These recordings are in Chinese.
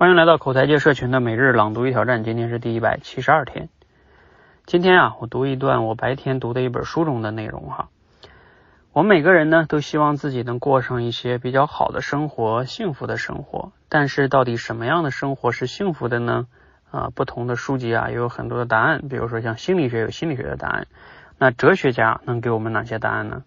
欢迎来到口才界社群的每日朗读与挑战，今天是第一百七十二天。今天啊，我读一段我白天读的一本书中的内容哈。我们每个人呢，都希望自己能过上一些比较好的生活，幸福的生活。但是，到底什么样的生活是幸福的呢？啊，不同的书籍啊，也有很多的答案。比如说，像心理学有心理学的答案，那哲学家能给我们哪些答案呢？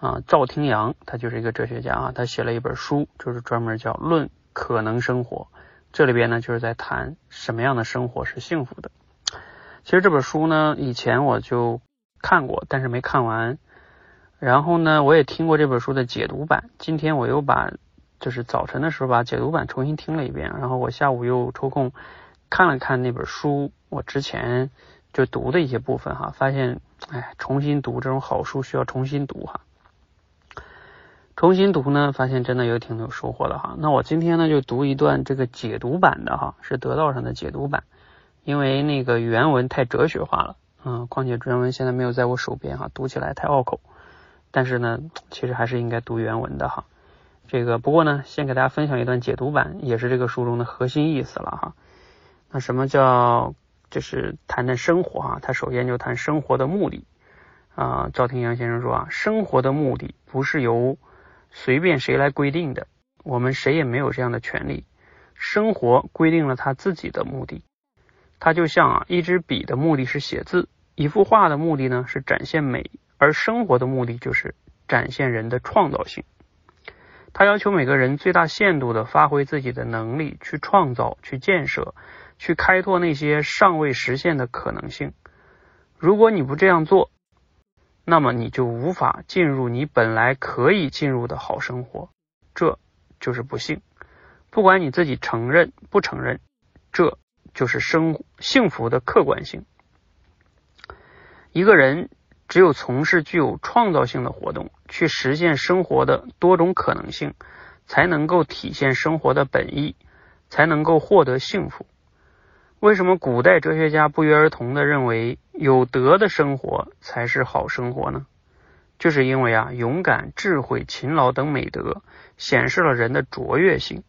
啊，赵廷阳他就是一个哲学家啊，他写了一本书，就是专门叫《论可能生活》。这里边呢，就是在谈什么样的生活是幸福的。其实这本书呢，以前我就看过，但是没看完。然后呢，我也听过这本书的解读版。今天我又把，就是早晨的时候把解读版重新听了一遍。然后我下午又抽空看了看那本书，我之前就读的一些部分哈，发现，哎，重新读这种好书需要重新读哈。重新读呢，发现真的有挺有收获的哈。那我今天呢就读一段这个解读版的哈，是得道上的解读版，因为那个原文太哲学化了，嗯，况且原文现在没有在我手边哈，读起来太拗口。但是呢，其实还是应该读原文的哈。这个不过呢，先给大家分享一段解读版，也是这个书中的核心意思了哈。那什么叫就是谈谈生活哈？他首先就谈生活的目的啊。赵廷阳先生说啊，生活的目的不是由随便谁来规定的，我们谁也没有这样的权利。生活规定了他自己的目的，它就像啊，一支笔的目的是写字，一幅画的目的呢是展现美，而生活的目的就是展现人的创造性。他要求每个人最大限度的发挥自己的能力，去创造、去建设、去开拓那些尚未实现的可能性。如果你不这样做，那么你就无法进入你本来可以进入的好生活，这就是不幸。不管你自己承认不承认，这就是生幸福的客观性。一个人只有从事具有创造性的活动，去实现生活的多种可能性，才能够体现生活的本意，才能够获得幸福。为什么古代哲学家不约而同的认为有德的生活才是好生活呢？就是因为啊，勇敢、智慧、勤劳等美德显示了人的卓越性，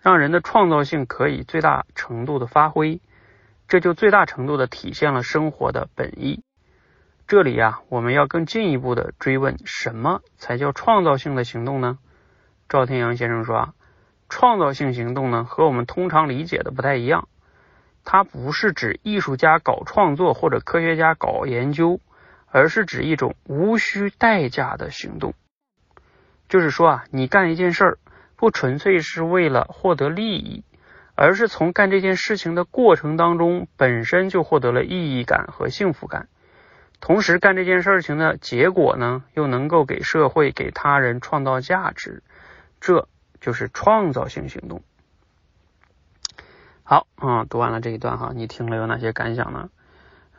让人的创造性可以最大程度的发挥，这就最大程度的体现了生活的本意。这里啊，我们要更进一步的追问，什么才叫创造性的行动呢？赵天阳先生说啊，创造性行动呢，和我们通常理解的不太一样。它不是指艺术家搞创作或者科学家搞研究，而是指一种无需代价的行动。就是说啊，你干一件事儿，不纯粹是为了获得利益，而是从干这件事情的过程当中本身就获得了意义感和幸福感，同时干这件事情的结果呢，又能够给社会、给他人创造价值，这就是创造性行动。好，嗯，读完了这一段哈，你听了有哪些感想呢？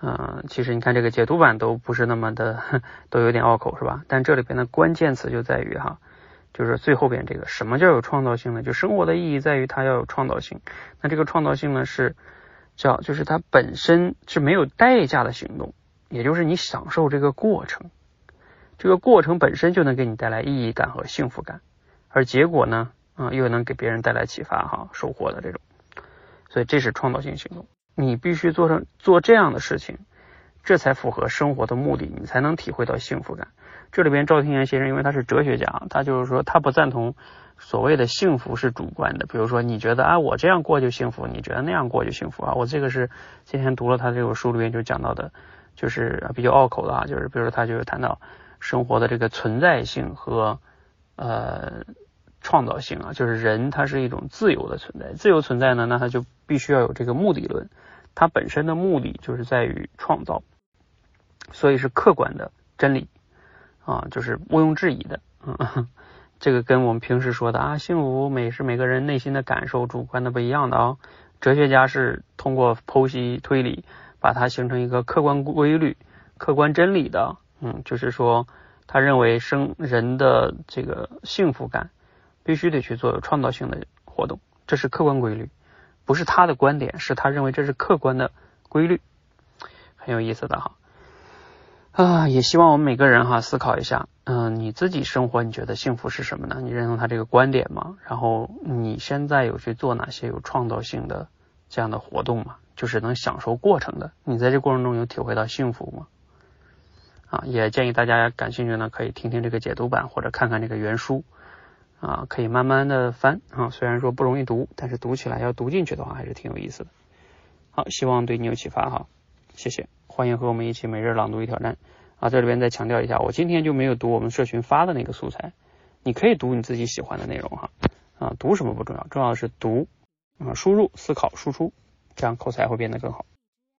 嗯，其实你看这个解读版都不是那么的，都有点拗口是吧？但这里边的关键词就在于哈，就是最后边这个什么叫有创造性呢？就生活的意义在于它要有创造性。那这个创造性呢是叫就是它本身是没有代价的行动，也就是你享受这个过程，这个过程本身就能给你带来意义感和幸福感，而结果呢，嗯，又能给别人带来启发哈，收获的这种。所以这是创造性行动，你必须做成做这样的事情，这才符合生活的目的，你才能体会到幸福感。这里边赵天元先生，因为他是哲学家，他就是说他不赞同所谓的幸福是主观的。比如说你觉得啊我这样过就幸福，你觉得那样过就幸福啊。我这个是今天读了他这本书里面就讲到的，就是比较拗口的啊，就是比如他就是谈到生活的这个存在性和呃。创造性啊，就是人他是一种自由的存在，自由存在呢，那他就必须要有这个目的论，它本身的目的就是在于创造，所以是客观的真理啊，就是毋庸置疑的。嗯 这个跟我们平时说的啊，幸福美是每个人内心的感受，主观的不一样的啊。哲学家是通过剖析推理，把它形成一个客观规律、客观真理的。嗯，就是说，他认为生人的这个幸福感。必须得去做有创造性的活动，这是客观规律，不是他的观点，是他认为这是客观的规律，很有意思的哈。啊，也希望我们每个人哈思考一下，嗯，你自己生活你觉得幸福是什么呢？你认同他这个观点吗？然后你现在有去做哪些有创造性的这样的活动吗？就是能享受过程的，你在这过程中有体会到幸福吗？啊，也建议大家感兴趣呢，可以听听这个解读版或者看看这个原书啊，可以慢慢的翻啊，虽然说不容易读，但是读起来要读进去的话还是挺有意思的。好，希望对你有启发哈，谢谢，欢迎和我们一起每日朗读一挑战啊，这里边再强调一下，我今天就没有读我们社群发的那个素材，你可以读你自己喜欢的内容哈啊，读什么不重要，重要的是读啊，输入、思考、输出，这样口才会变得更好。